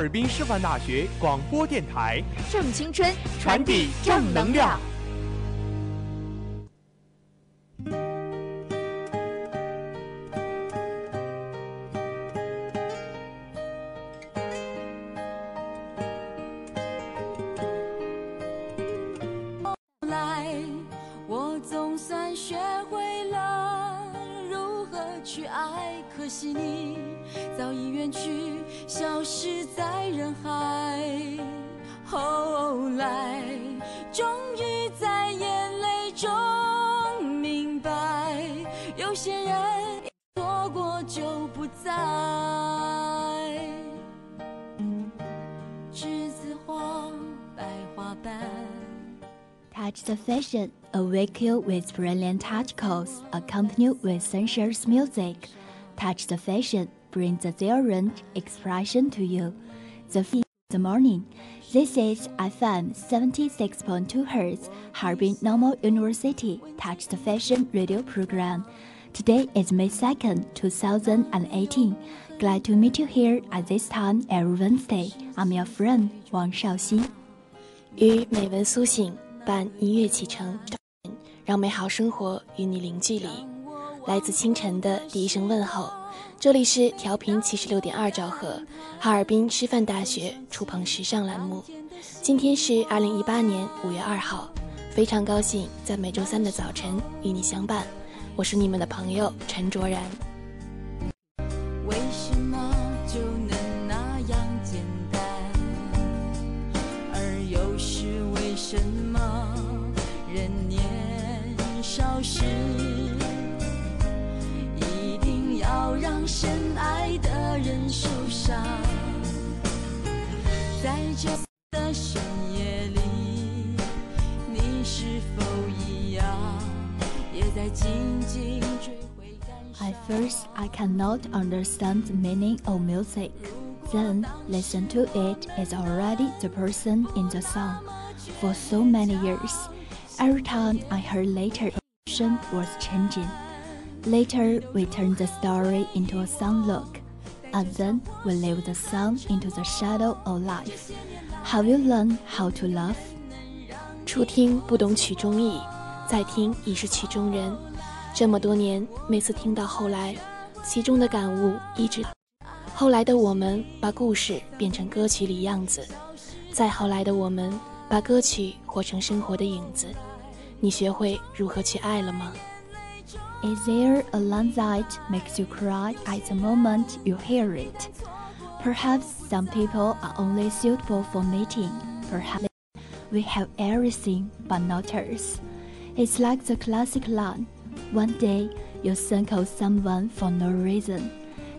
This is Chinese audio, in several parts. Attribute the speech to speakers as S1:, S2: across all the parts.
S1: 尔滨师范大学广播电台，
S2: 正青春，
S1: 传递
S2: 正能量。
S3: 来，我总算学会了如何去爱，可惜你早已远去，消失在人海。后来，终于在眼泪中明白，有些人错过就不再。栀子花，白花瓣。
S4: Touch the fashion, awake you with brilliant articles, accompanied with sensuous music. Touch the fashion, bring the different expression to you. The f- the morning. This is FM 76.2 Hz, Harbin Normal University Touch the Fashion radio program. Today is May 2nd, 2018. Glad to meet you here at this time every Wednesday. I'm your friend Wang Shaoxin.
S5: 与美文苏醒，伴音乐启程，让美好生活与你零距离。来自清晨的第一声问候， 这里是调频七十六点二兆赫，哈尔滨师范大学触碰时尚栏目。今天是二零一八年五月二号，非常高兴在每周三的早晨与你相伴。我是你们的朋友陈卓然。
S3: 的人受伤？在这的深夜里，你是否一样，也在静静追悔感伤？
S4: At first, I cannot understand the meaning of music. Then, listen to it is already the person in the song. For so many years, every time I heard later, emotion was changing. Later, we turned the story into a song look, And then we leave the song into the shadow of life. Have you learned how to love?
S5: 初听不懂曲中意，再听已是曲中人。这么多年，每次听到后来，其中的感悟一直。后来的我们把故事变成歌曲里样子，再后来的我们把歌曲活成生活的影子。你学会如何去爱了吗？
S4: Is there a line that makes you cry at the moment you hear it? Perhaps some people are only suitable for mating. Perhaps we have everything but not us. It's like the classic line One day you think of someone for no reason.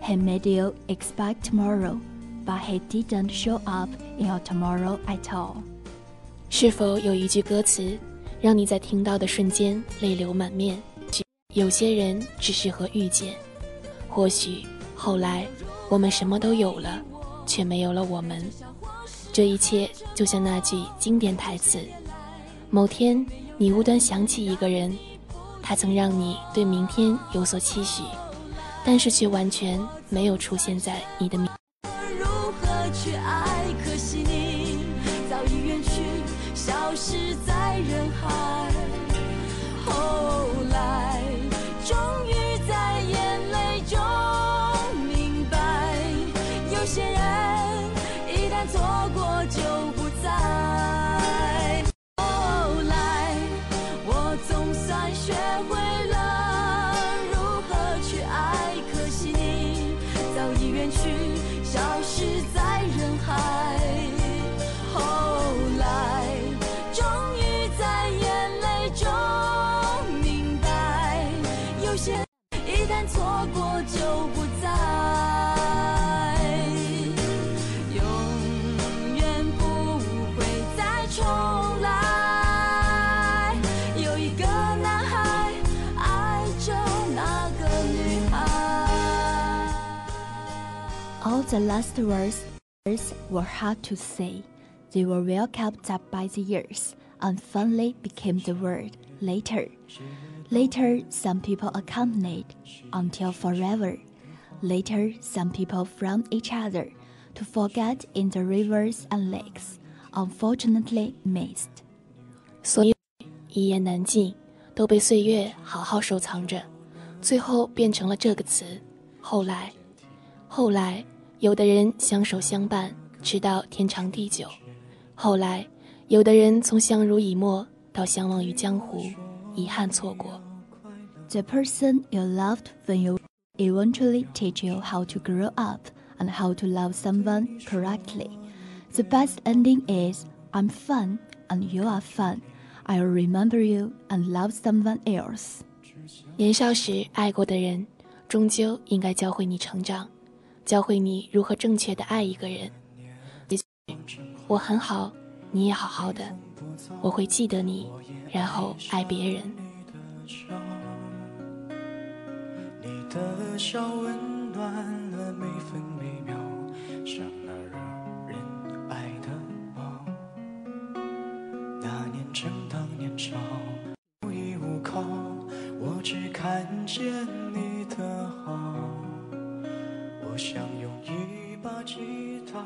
S4: He made you expect tomorrow, but he didn't show up in your tomorrow at all.
S5: 是否有一句歌词， 让你在听到的瞬间泪流满面。 有些人只适合遇见，或许后来我们什么都有了，却没有了我们。这一切就像那句经典台词：某天你无端想起一个人，他曾让你对明天有所期许，但是却完全没有出现在你的。
S3: 如何去爱？可惜你早已远去，消失在人海。
S4: All the last words were hard to say. They were well kept up by the years and finally became the word later. Later, some people accompanied until forever. Later, some people from each other to forget in the rivers and lakes, unfortunately missed.
S5: 所有一言难尽，都被岁月好好收藏着，最后变成了这个词。后来，后来， 有的人相守相伴，直到天长地久；后来，有的人从相濡以沫到相忘于江湖，遗憾错过。
S4: The person you loved when you eventually teach you how to grow up and how to love someone correctly. The best ending is I'm fun and you are fun. I'll remember you and love someone else.
S5: 年少时爱过的人，终究应该教会你成长，教会你如何正确的爱一个人。我很好，你也好好的，我会记得你，然后爱别人。
S6: 你的笑温暖了每分每秒，像那惹人爱的猫。那年正当年少，无依无靠，我只看见你。我想用一把吉他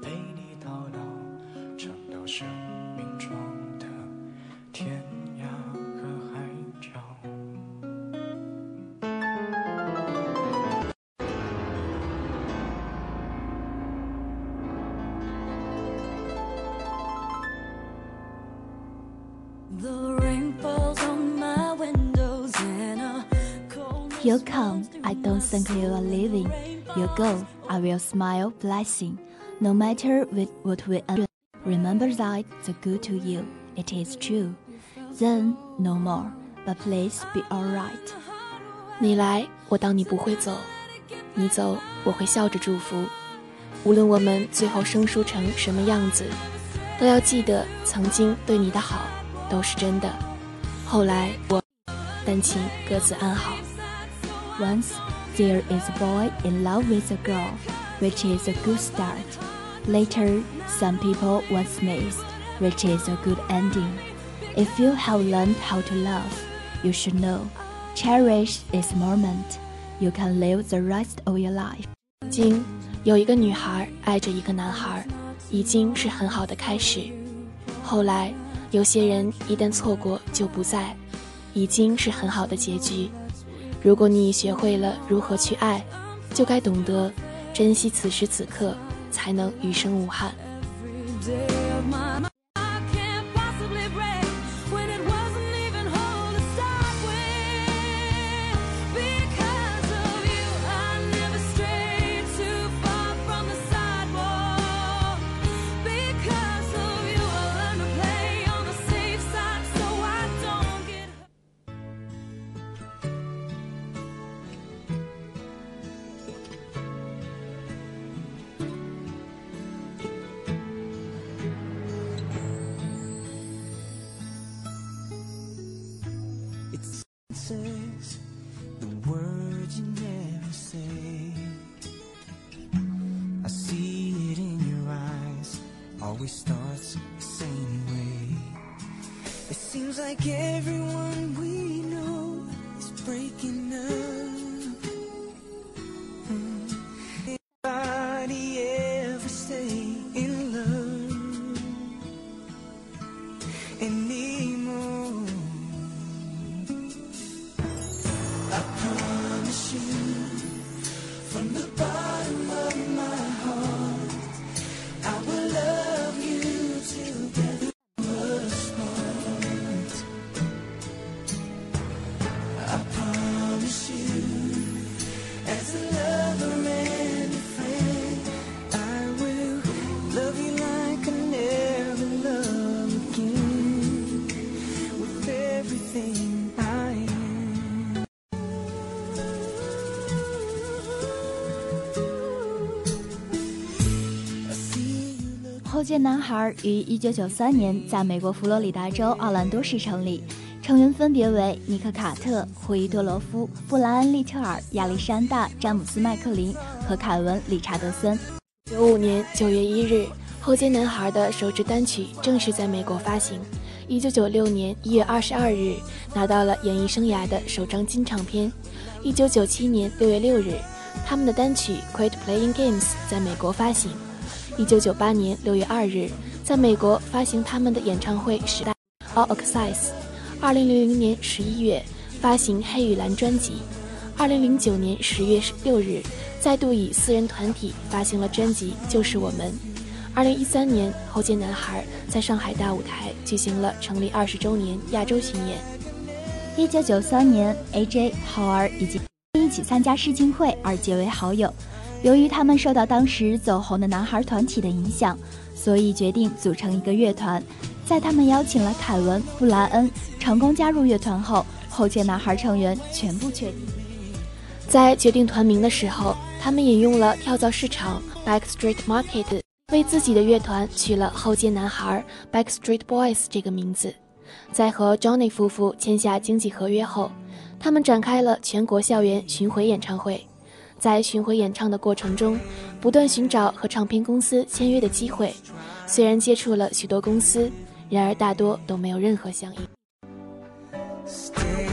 S6: 陪你到老，唱到生命中的天涯和海角。
S3: The rain falls on my windows and a cold
S4: You come, I don't think you are leaving. You go, I will smile blessing. No matter with what we end, remember that the good to you, it is true. Then no more, but please be alright.
S5: 你来，我当你不会走；你走，我会笑着祝福。无论我们最后生疏成什么样子，都要记得曾经对你的好都是真的。后来我，但请各自安好。
S4: Once there is a boy in love with a girl, which is a good start. Later, some people once missed, which is a good ending. If you have learned how to love, you should know. Cherish this moment. You can live the rest of your life.
S5: 经有一个女孩爱着一个男孩，已经是很好的开始。后来，有些人一旦错过就不在，已经是很好的结局。 如果你学会了如何去爱，就该懂得珍惜此时此刻，才能余生无憾。
S7: Always starts the same way. It seems like everyone
S4: 后街男孩于1993年在美国佛罗里达州奥兰多市成立，成员分别为尼克·卡特、霍伊·多罗夫、布莱恩·利特尔、亚历山大·詹姆斯·麦克林和凯文·理查德森。
S5: 九五年九月一日，后街男孩的首支单曲正式在美国发行。一九九六年一月二十二日，拿到了演艺生涯的首张金唱片。一九九七年六月六日，他们的单曲《Quit Playing Games》在美国发行。一九九八年六月二日，在美国发行他们的演唱会《时代 All Access》。二零零零年十一月，发行《黑与蓝》专辑。二零零九年十月六日，再度以四人团体发行了专辑《就是我们》。二零一三年，后街男孩在上海大舞台举行了成立二十周年亚洲巡演。
S4: 一九九三年，AJ、浩儿以及一起参加试镜会而结为好友。由于他们受到当时走红的男孩团体的影响，所以决定组成一个乐团。在他们邀请了凯文、布莱恩成功加入乐团后，后街男孩成员全部确定。
S5: 在决定团名的时候，他们引用了跳蚤市场 （Backstreet Market） 为自己的乐团取了“后街男孩 ”（Backstreet Boys） 这个名字。在和 Johnny 夫妇签下经济合约后，他们展开了全国校园巡回演唱会。在巡回演唱的过程中，不断寻找和唱片公司签约的机会。虽然接触了许多公司，然而大多都没有任何响应。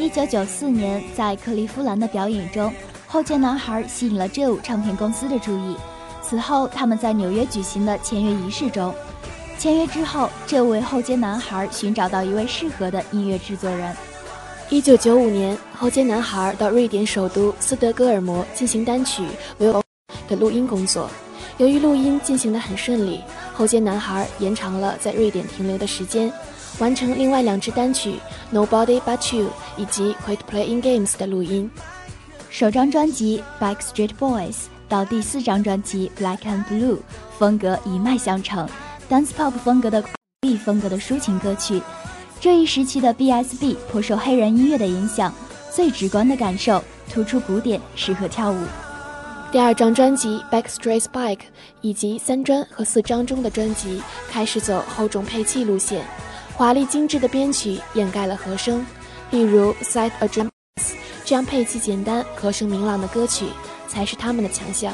S4: 一九九四年，在克利夫兰的表演中，后街男孩吸引了 Joe 唱片公司的注意。此后，他们在纽约举行的签约仪式中，签约之后，Joe 为后街男孩寻找到一位适合的音乐制作人。
S5: 一九九五年，后街男孩到瑞典首都斯德哥尔摩进行单曲《Will》的录音工作。由于录音进行得很顺利，后街男孩延长了在瑞典停留的时间，完成另外两支单曲《Nobody But You》以及《Quit Playing Games》的录音。
S4: 首张专辑《Backstreet Boys》到第四张专辑《Black and Blue》，风格一脉相承，dance pop 风格的 B 风格的抒情歌曲。这一时期的 B.S.B 颇受黑人音乐的影响，最直观的感受突出鼓点，适合跳舞。
S5: 第二张专辑《Backstreet Bike》以及三专和四张中的专辑开始走厚重配器路线，华丽精致的编曲掩盖了和声，例如《Side a Dream》这样配器简单、和声明朗的歌曲，才是他们的强项。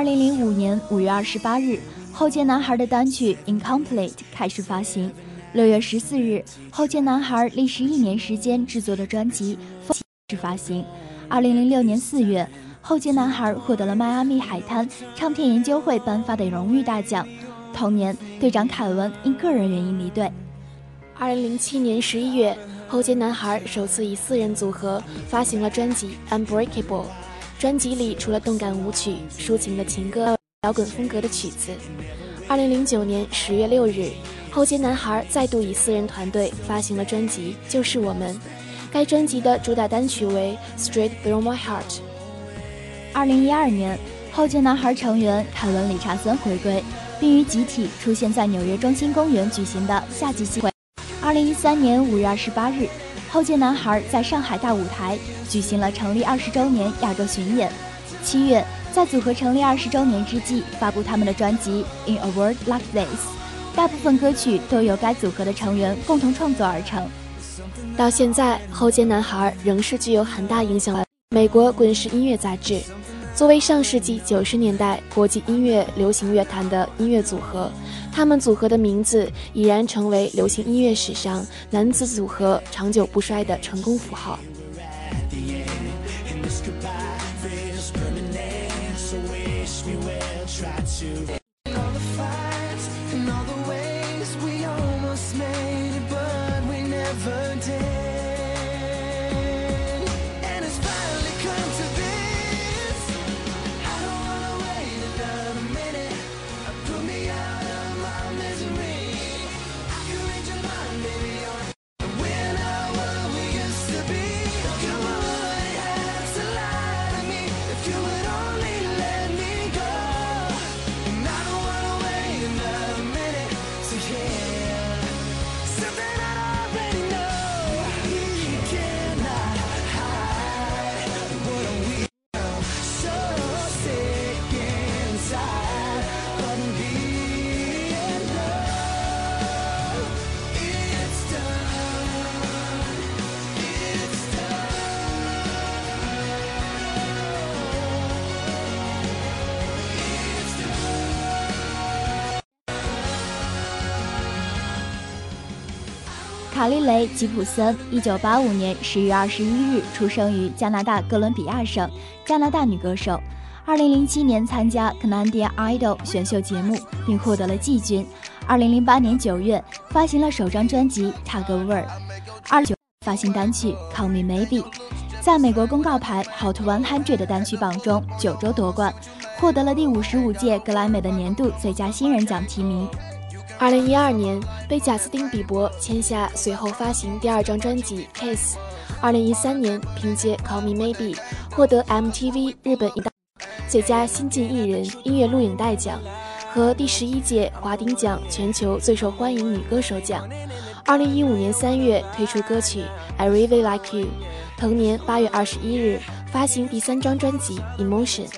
S4: 二零零五年五月二十八日，后街男孩的单曲《Incomplete》开始发行。六月十四日，后街男孩历时一年时间制作的专辑开始发行。二零零六年四月，后街男孩获得了迈阿密海滩唱片研究会颁发的荣誉大奖。同年，队长凯文因个人原因离队。
S5: 二零零七年十一月，后街男孩首次以四人组合发行了专辑《Unbreakable》。专辑里除了动感舞曲、抒情的情歌、摇滚风格的曲子。二零零九年十月六日，后街男孩再度以四人团队发行了专辑《就是我们》。该专辑的主打单曲为《Straight Through My Heart》。
S4: 二零一二年，后街男孩成员凯文·理查森回归，并于集体出现在纽约中心公园举行的夏季系会。二零一三年五月二十八日。后街男孩在上海大舞台举行了成立二十周年亚洲巡演。七月，在组合成立二十周年之际，发布他们的专辑《In a World Like This》，大部分歌曲都由该组合的成员共同创作而成。
S5: 到现在，后街男孩仍是具有很大影响的美国滚石音乐杂志。作为上世纪九十年代国际音乐流行乐坛的音乐组合，他们组合的名字已然成为流行音乐史上男子组合长久不衰的成功符号。
S4: 卡莉雷·吉普森，一九八五年十月二十一日出生于加拿大哥伦比亚省，加拿大女歌手。二零零七年参加 Canadian Idol 选秀节目，并获得了季军。二零零八年九月发行了首张专辑《Tug Over》，二九发行单曲《Call Me Maybe》，在美国公告牌 Hot One Hundred 单曲榜中九周夺冠，获得了第五十五届格莱美的年度最佳新人奖提名。
S5: 二零一二年被贾斯汀·比伯签下，随后发行第二张专辑《Kiss》。二零一三年凭借《Call Me Maybe》获得 MTV 日本一大最佳新晋艺人音乐录影带奖和第十一届华鼎奖全球最受欢迎女歌手奖。二零一五年三月推出歌曲《I Really Like You》，同年八月二十一日发行第三张专辑《Emotion》。
S4: 《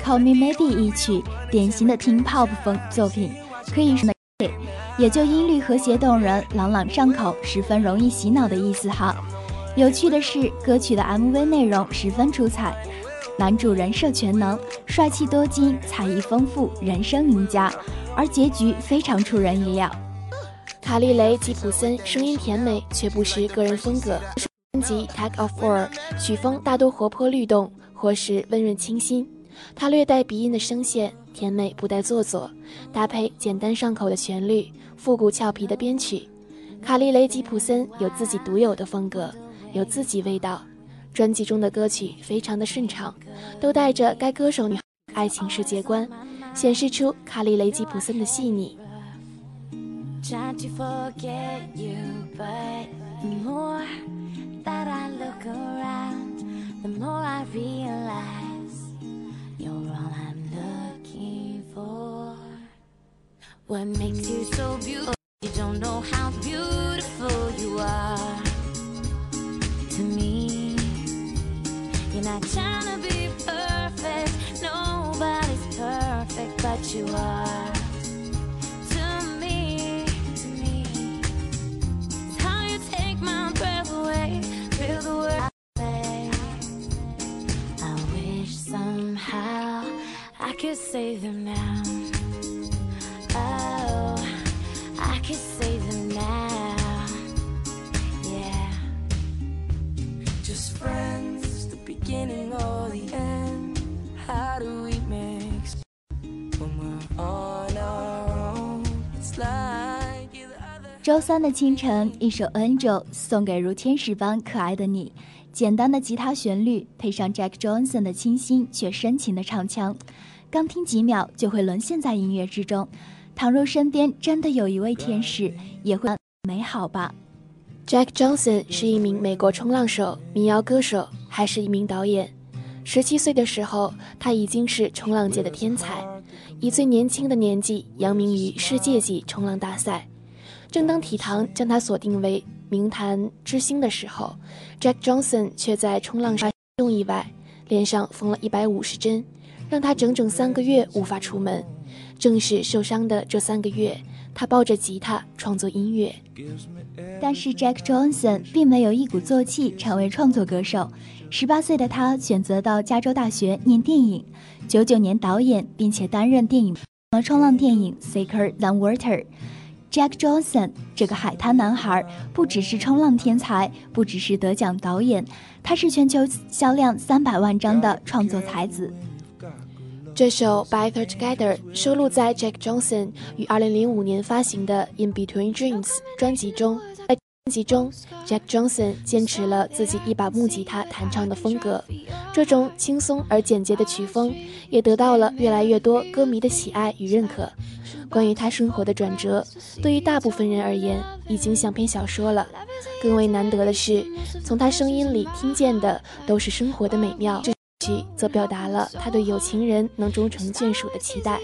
S4: Call Me Maybe》一曲典型的 t e n Pop 风作品，可以说。也就音律和谐动人、朗朗上口，十分容易洗脑的意思哈。有趣的是，歌曲的 MV 内容十分出彩，男主人设全能，帅气多金，才艺丰富，人生赢家，而结局非常出人意料。
S5: 卡莉雷·吉普森声音甜美，却不失个人风格。专辑《Tag of War》曲风大多活泼律动，或是温润清新。他略带鼻音的声线。甜美不带做作，搭配简单上口的旋律，复古俏皮的编曲，卡莉雷吉普森有自己独有的风格，有自己味道。专辑中的歌曲非常的顺畅，都带着该歌手女爱情世界观，显示出卡莉雷吉普森的细腻。
S3: You're all I'm looking for. What makes you so beautiful? You don't know how beautiful you are to me. You're not trying to be perfect. Nobody's perfect, but you are. Could save them now. Oh, I could save them now. Yeah.
S6: Just friends the beginning or the end? How do we mix when we're on our own? It's like
S4: 周三的清晨，一首《Angel》送给如天使般可爱的你。简单的吉他旋律配上 Jack Johnson 的清新却深情的唱腔，刚听几秒就会沦陷在音乐之中。倘若身边真的有一位天使，也会美好吧。
S5: Jack Johnson 是一名美国冲浪手、民谣歌手。还是一名导演。十七岁的时候，他已经是冲浪界的天才，以最年轻的年纪扬名于世界级冲浪大赛。正当体坛将他锁定为名坛之星的时候，Jack Johnson 却在冲浪上意外，脸上缝了一百五十针，让他整整三个月无法出门。正是受伤的这三个月，他抱着吉他创作音乐。
S4: 但是 Jack Johnson 并没有一鼓作气成为创作歌手。十八岁的他选择到加州大学念电影，九九年导演，并且担任电影和冲浪电影《Sicker Than Water》。Jack Johnson 这个海滩男孩不只是冲浪天才，不只是得奖导演，他是全球销量三百万张的创作才子。
S5: 这首《Better Together》收录在 Jack Johnson 于二零零五年发行的《In Between Dreams》专辑中。在专辑中，Jack Johnson 坚持了自己一把木吉他弹唱的风格，这种轻松而简洁的曲风也得到了越来越多歌迷的喜爱与认可。关于他生活的转折，对于大部分人而言已经像篇小说了。更为难得的是，从他声音里听见的都是生活的美妙。则表达了他对有情人能终成眷属的期待。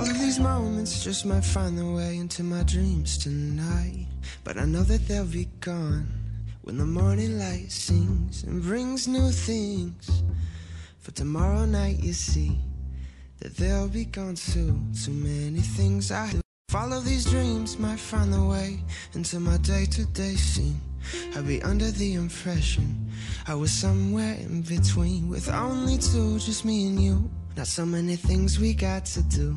S3: We're together.
S6: These moments just might find their way into my dreams tonight. But I know that they'll be gone when the morning light sings and brings new things. For tomorrow night, you see that they'll be gone too. Too many things I do. Follow these dreams might find their way into my day to day scene. I'll be under the impression I was somewhere in between with only two, just me and you. Not so many things we got to do.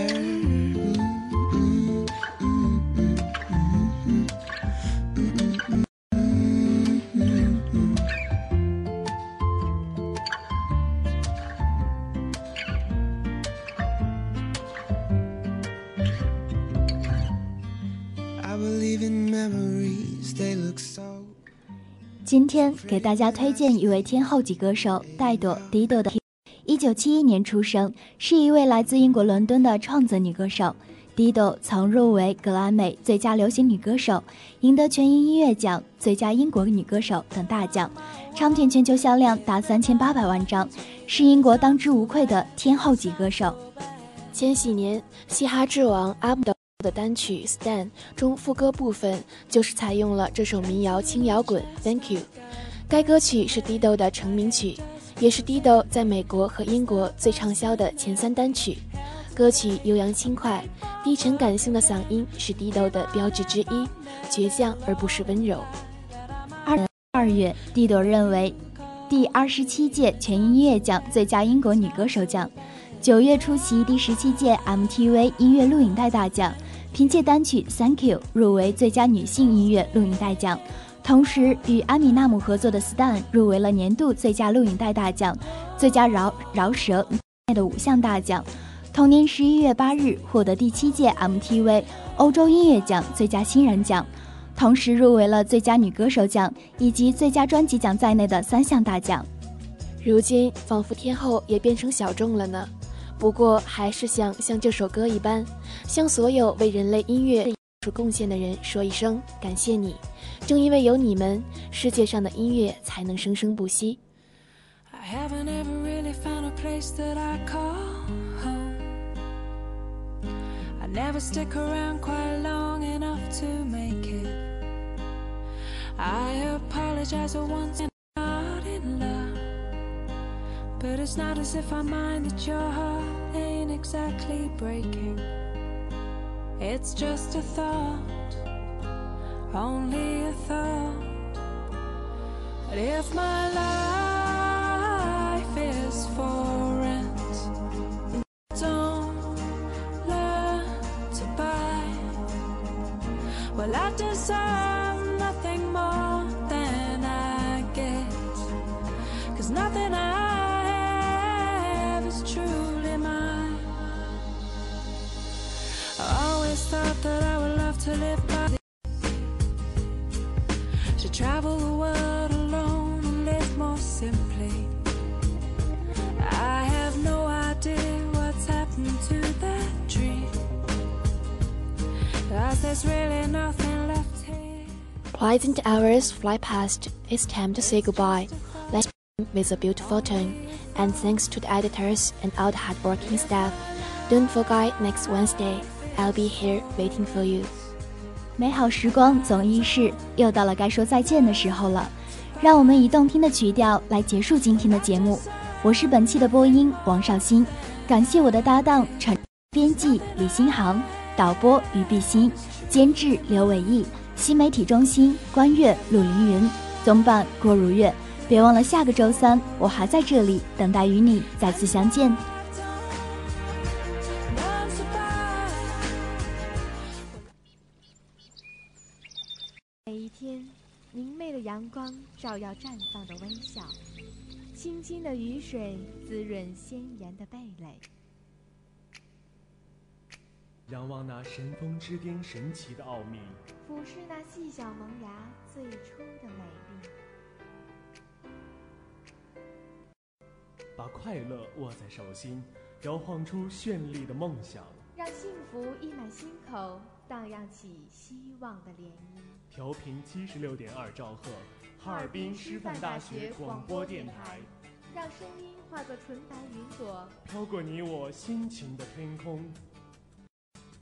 S4: 今天给大家推荐一位天后级歌手戴朵·迪朵的。一九七一年出生，是一位来自英国伦敦的创作女歌手。，Dido 曾入围格莱美最佳流行女歌手，赢得全英音乐奖最佳英国女歌手等大奖，唱片全球销量达三千八百万张，是英国当之无愧的天后级歌手。
S5: 千禧年，嘻哈之王阿姆的的单曲《Stand》中副歌部分就是采用了这首民谣轻摇滚《Thank You》。该歌曲是 Dido 的成名曲，也是 Dido 在美国和英国最畅销的前三单曲。歌曲悠扬轻快、低沉感性的嗓音是 Dido 的标志之一，倔强而不是温柔。
S4: 二二月，Dido 认为第二十七届全音乐奖最佳英国女歌手奖。九月出席第十七届 MTV 音乐录影带大奖，凭借单曲《Thank You》入围最佳女性音乐录影带奖，同时与阿米纳姆合作的《Stan》入围了年度最佳录影带大奖、最佳饶饶舌的五项大奖。同年十一月八日，获得第七届 MTV 欧洲音乐奖最佳新人奖，同时入围了最佳女歌手奖以及最佳专辑奖在内的三项大奖。
S5: 如今，仿佛天后也变成小众了呢。不过还是想像这首歌一般向所有为人类音乐做出贡献的人说一声感谢你。正因为有你们世界上的音乐才能生生不息。
S8: I have never really found a place that i call home. I never stick around quite long enough to make it. I apologize for once But it's not as if I mind that your heart ain't exactly breaking. It's just a thought, only a thought. But if my life is for rent, don't learn to buy. Well, I deserve to live by to travel the world alone and live more simply. I have no idea what's happened to that dream. Cause there's really nothing left here.
S5: Pleasant hours fly past. It's time to say goodbye. Let's with a beautiful tone and thanks to the editors and all the hardworking staff. Don't forget next Wednesday, I'll be here waiting for you.
S4: 美好时光总易逝，又到了该说再见的时候了。让我们以动听的曲调来结束今天的节目。我是本期的播音王绍欣，感谢我的搭档陈编辑李新航，导播于碧欣，监制刘伟毅，新媒体中心关悦陆凌云，总办郭如月。别忘了下个周三，我还在这里等待与你再次相见。
S2: 照耀绽放的微笑，清清的雨水滋润鲜艳的蓓蕾。
S1: 仰望那神峰之巅神奇的奥秘，
S2: 俯视那细小萌芽最初的美丽。
S1: 把快乐握在手心，摇晃出绚丽的梦想，
S2: 让幸福溢满心口，荡漾起希望的涟漪。
S1: 调频七十六点二兆赫，哈尔滨师范大学广播电台，
S2: 让声音化作纯白云朵，
S1: 飘过你我心情的天空。